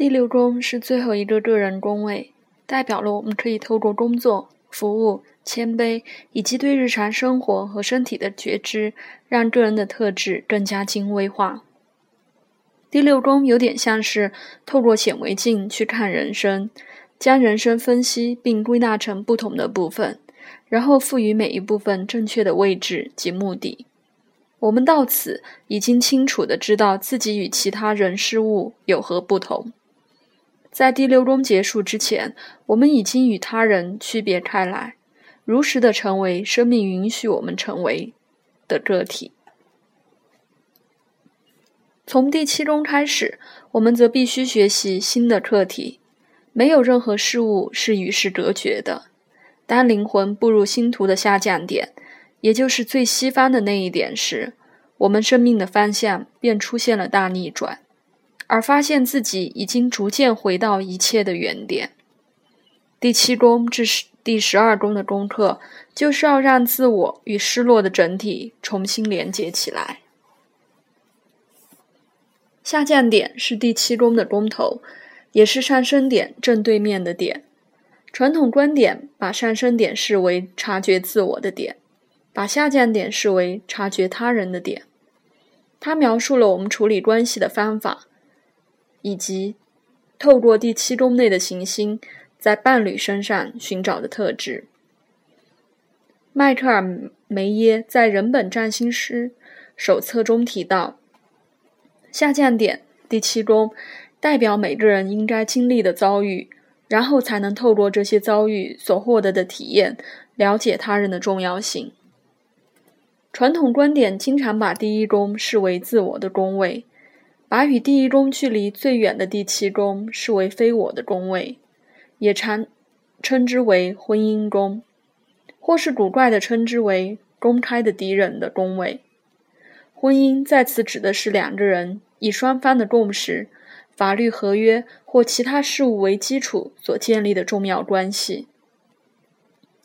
第六宫是最后一个个人宫位，代表了我们可以透过工作、服务、谦卑以及对日常生活和身体的觉知，让个人的特质更加精微化。第六宫有点像是透过显微镜去看人生，将人生分析并归纳成不同的部分，然后赋予每一部分正确的位置及目的。我们到此已经清楚的知道自己与其他人事物有何不同。在第六宫结束之前，我们已经与他人区别开来，如实的成为生命允许我们成为的个体。从第七宫开始，我们则必须学习新的课题。没有任何事物是与世隔绝的。当灵魂步入星图的下降点，也就是最西方的那一点时，我们生命的方向便出现了大逆转。而发现自己已经逐渐回到一切的原点。第七宫至十第十二宫的功课，就是要让自我与失落的整体重新连接起来。下降点是第七宫的宫头，也是上升点正对面的点。传统观点把上升点视为察觉自我的点，把下降点视为察觉他人的点。它描述了我们处理关系的方法。以及透过第七宫内的行星在伴侣身上寻找的特质。迈克尔·梅耶在《人本占星师手册》中提到，下降点第七宫代表每个人应该经历的遭遇，然后才能透过这些遭遇所获得的体验，了解他人的重要性。传统观点经常把第一宫视为自我的宫位。把与第一宫距离最远的第七宫视为非我的宫位，也常称之为婚姻宫，或是古怪的称之为公开的敌人的宫位。婚姻在此指的是两个人以双方的共识、法律合约或其他事物为基础所建立的重要关系。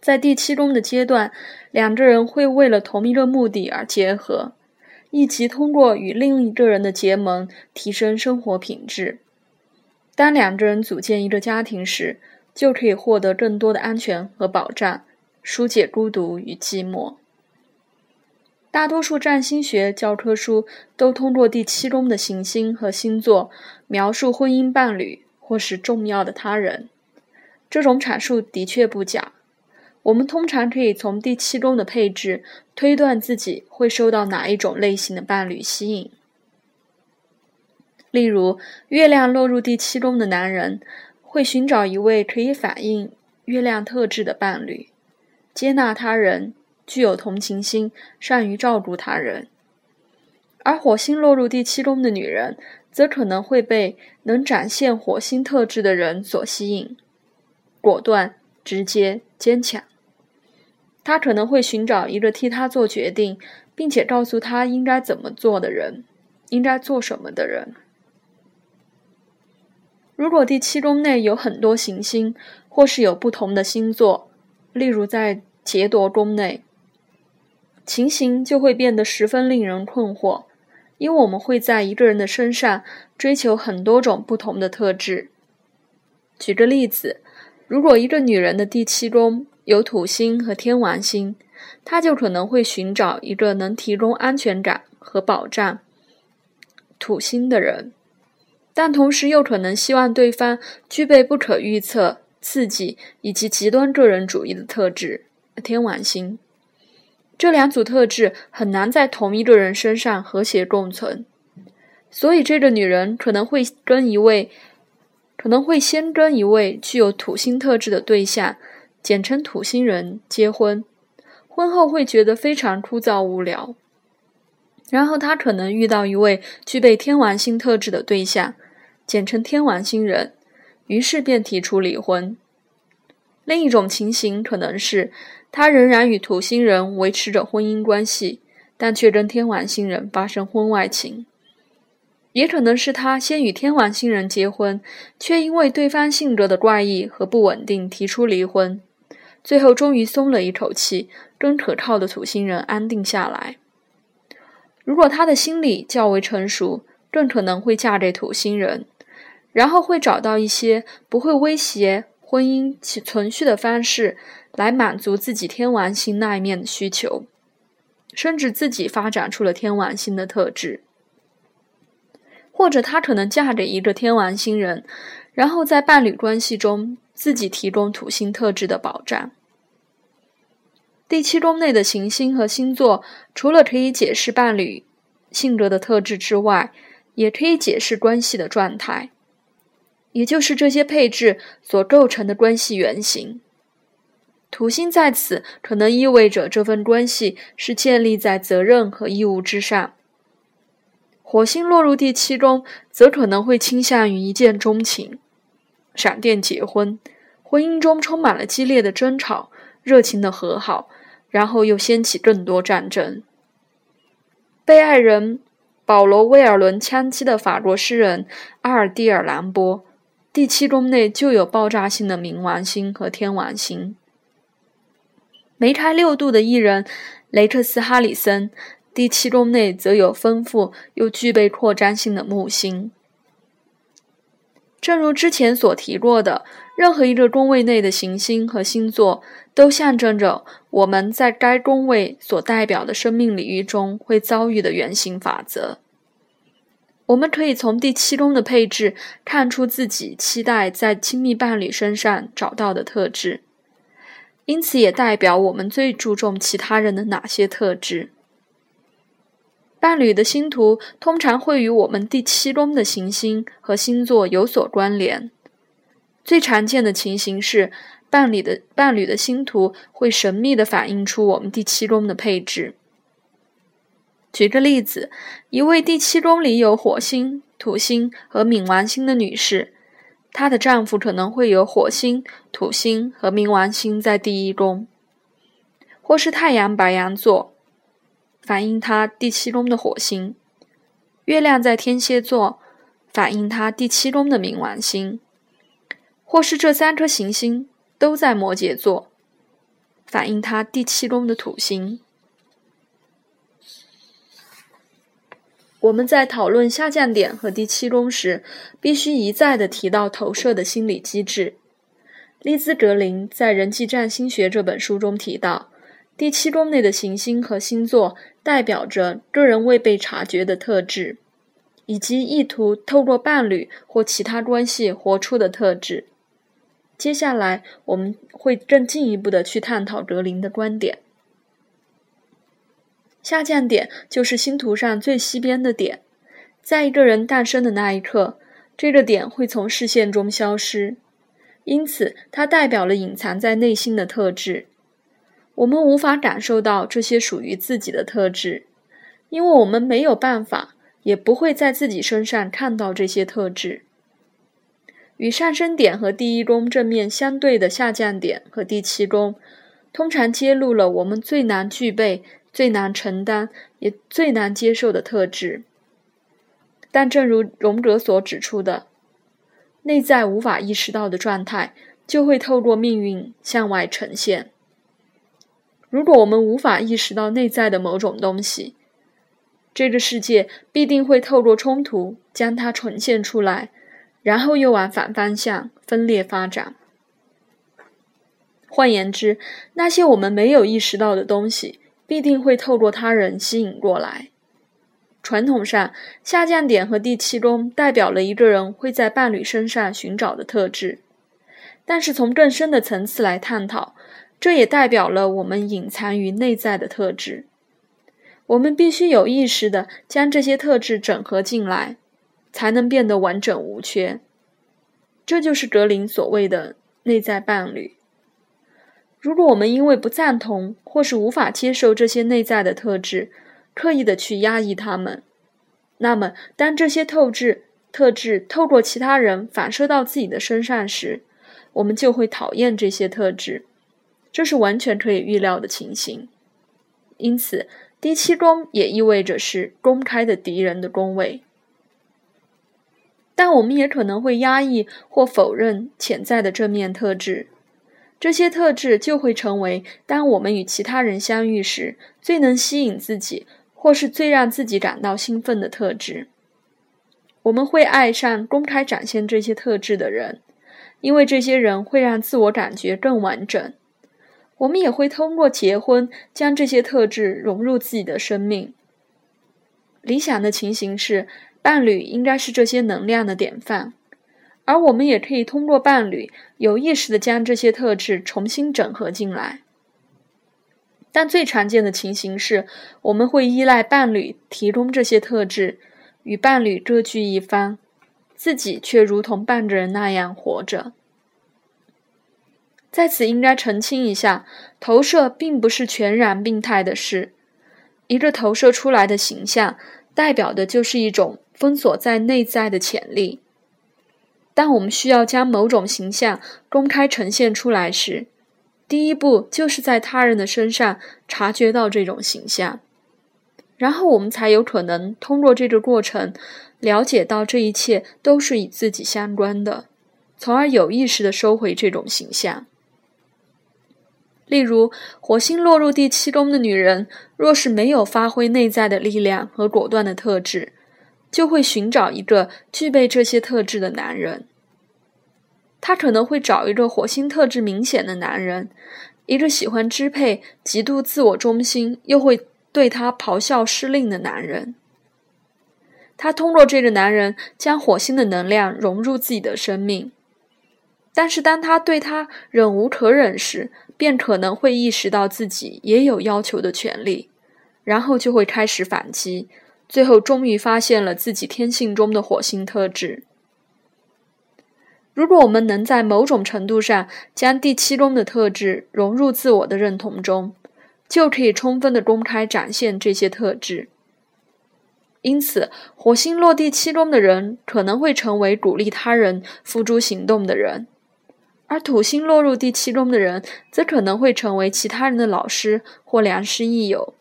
在第七宫的阶段，两个人会为了同一个目的而结合。以及通过与另一个人的结盟提升生活品质。当两个人组建一个家庭时，就可以获得更多的安全和保障，疏解孤独与寂寞。大多数占星学教科书都通过第七宫的行星和星座描述婚姻伴侣或是重要的他人。这种阐述的确不假。我们通常可以从第七宫的配置推断自己会受到哪一种类型的伴侣吸引。例如，月亮落入第七宫的男人会寻找一位可以反映月亮特质的伴侣，接纳他人，具有同情心，善于照顾他人；而火星落入第七宫的女人则可能会被能展现火星特质的人所吸引，果断、直接、坚强。他可能会寻找一个替他做决定，并且告诉他应该怎么做的人，应该做什么的人。如果第七宫内有很多行星，或是有不同的星座，例如在劫夺宫内，情形就会变得十分令人困惑，因为我们会在一个人的身上追求很多种不同的特质。举个例子，如果一个女人的第七宫，有土星和天王星，他就可能会寻找一个能提供安全感和保障土星的人，但同时又可能希望对方具备不可预测、刺激以及极端个人主义的特质天王星。这两组特质很难在同一个人身上和谐共存，所以这个女人可能会跟一位，可能会先跟一位具有土星特质的对象。简称土星人结婚，婚后会觉得非常枯燥无聊。然后他可能遇到一位具备天王星特质的对象，简称天王星人，于是便提出离婚。另一种情形可能是他仍然与土星人维持着婚姻关系，但却跟天王星人发生婚外情。也可能是他先与天王星人结婚，却因为对方性格的怪异和不稳定提出离婚。最后，终于松了一口气，跟可靠的土星人安定下来。如果他的心理较为成熟，更可能会嫁给土星人，然后会找到一些不会威胁婚姻存续的方式，来满足自己天王星那一面的需求，甚至自己发展出了天王星的特质，或者他可能嫁给一个天王星人，然后在伴侣关系中自己提供土星特质的保障。第七宫内的行星和星座，除了可以解释伴侣性格的特质之外，也可以解释关系的状态，也就是这些配置所构成的关系原型。土星在此可能意味着这份关系是建立在责任和义务之上。火星落入第七宫，则可能会倾向于一见钟情、闪电结婚，婚姻中充满了激烈的争吵、热情的和好。然后又掀起更多战争。被爱人保罗·威尔伦枪击的法国诗人阿尔蒂尔·兰波，第七宫内就有爆炸性的冥王星和天王星。梅开六度的艺人雷克斯·哈里森，第七宫内则有丰富又具备扩张性的木星。正如之前所提过的。任何一个宫位内的行星和星座，都象征着我们在该宫位所代表的生命领域中会遭遇的原型法则。我们可以从第七宫的配置看出自己期待在亲密伴侣身上找到的特质，因此也代表我们最注重其他人的哪些特质。伴侣的星图通常会与我们第七宫的行星和星座有所关联。最常见的情形是，伴侣的伴侣的星图会神秘地反映出我们第七宫的配置。举个例子，一位第七宫里有火星、土星和冥王星的女士，她的丈夫可能会有火星、土星和冥王星在第一宫，或是太阳白羊座，反映他第七宫的火星；月亮在天蝎座，反映他第七宫的冥王星。或是这三颗行星都在摩羯座，反映他第七宫的土星。我们在讨论下降点和第七宫时，必须一再的提到投射的心理机制。利兹格林在《人际占星学》这本书中提到，第七宫内的行星和星座代表着个人未被察觉的特质，以及意图透过伴侣或其他关系活出的特质。接下来，我们会更进一步的去探讨格林的观点。下降点就是星图上最西边的点，在一个人诞生的那一刻，这个点会从视线中消失，因此它代表了隐藏在内心的特质。我们无法感受到这些属于自己的特质，因为我们没有办法，也不会在自己身上看到这些特质。与上升点和第一宫正面相对的下降点和第七宫，通常揭露了我们最难具备、最难承担、也最难接受的特质。但正如荣格所指出的，内在无法意识到的状态，就会透过命运向外呈现。如果我们无法意识到内在的某种东西，这个世界必定会透过冲突将它呈现出来。然后又往反方向分裂发展。换言之，那些我们没有意识到的东西，必定会透过他人吸引过来。传统上，下降点和第七宫代表了一个人会在伴侣身上寻找的特质，但是从更深的层次来探讨，这也代表了我们隐藏于内在的特质。我们必须有意识的将这些特质整合进来。才能变得完整无缺，这就是格林所谓的内在伴侣。如果我们因为不赞同或是无法接受这些内在的特质，刻意的去压抑他们，那么当这些透质特质透过其他人反射到自己的身上时，我们就会讨厌这些特质，这是完全可以预料的情形。因此，第七宫也意味着是公开的敌人的宫位。但我们也可能会压抑或否认潜在的正面特质，这些特质就会成为当我们与其他人相遇时最能吸引自己或是最让自己感到兴奋的特质。我们会爱上公开展现这些特质的人，因为这些人会让自我感觉更完整。我们也会通过结婚将这些特质融入自己的生命。理想的情形是，伴侣应该是这些能量的典范，而我们也可以通过伴侣有意识的将这些特质重新整合进来。但最常见的情形是，我们会依赖伴侣提供这些特质。与伴侣各据一方，自己却如同半个人那样活着。在此应该澄清一下，投射并不是全然病态的事。一个投射出来的形象，代表的就是一种封锁在内在的潜力。当我们需要将某种形象公开呈现出来时，第一步就是在他人的身上察觉到这种形象。然后我们才有可能通过这个过程，了解到这一切都是与自己相关的，从而有意识的收回这种形象。例如，火星落入第七宫的女人，若是没有发挥内在的力量和果断的特质，就会寻找一个具备这些特质的男人。她可能会找一个火星特质明显的男人，一个喜欢支配、极度自我中心，又会。对他咆哮施令的男人，他通过这个男人将火星的能量融入自己的生命，但是当他对他忍无可忍时，便可能会意识到自己也有要求的权利，然后就会开始反击，最后终于发现了自己天性中的火星特质。如果我们能在某种程度上将第七宫的特质融入自我的认同中，就可以充分的公开展现这些特质。因此，火星落地七宫的人可能会成为鼓励他人付诸行动的人，而土星落入第七宫的人则可能会成为其他人的老师或良师益友。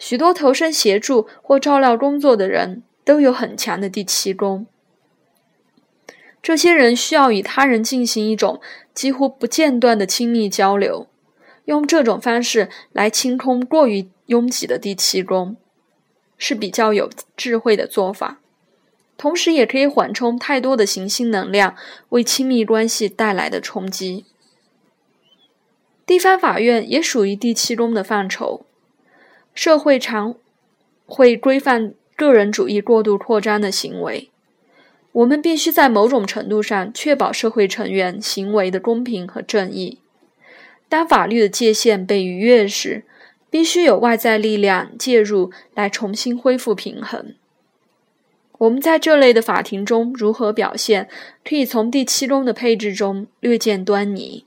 许多投身协助或照料工作的人都有很强的第七宫，这些人需要与他人进行一种几乎不间断的亲密交流。用这种方式来清空过于拥挤的第七宫，是比较有智慧的做法，同时也可以缓冲太多的行星能量为亲密关系带来的冲击。地方法院也属于第七宫的范畴，社会常会规范个人主义过度扩张的行为，我们必须在某种程度上确保社会成员行为的公平和正义。当法律的界限被逾越时，必须有外在力量介入来重新恢复平衡。我们在这类的法庭中如何表现，可以从第七宫的配置中略见端倪。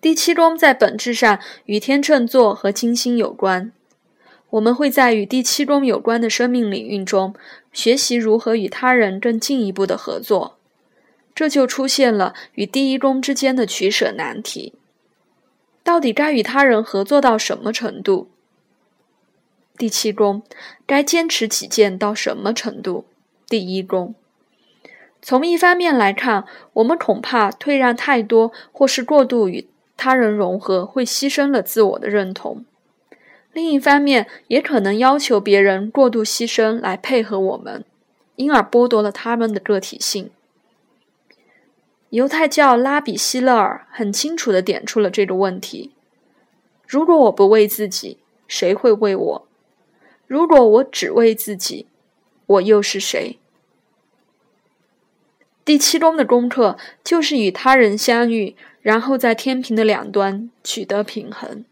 第七宫在本质上与天秤座和金星有关。我们会在与第七宫有关的生命领域中学习如何与他人更进一步的合作。这就出现了与第一宫之间的取舍难题：到底该与他人合作到什么程度？第七宫该坚持己见到什么程度？第一宫从一方面来看，我们恐怕退让太多或是过度与他人融合，会牺牲了自我的认同；另一方面，也可能要求别人过度牺牲来配合我们，因而剥夺了他们的个体性。犹太教拉比希勒尔很清楚地点出了这个问题：如果我不为自己，谁会为我？如果我只为自己，我又是谁？第七宫的功课就是与他人相遇，然后在天平的两端取得平衡。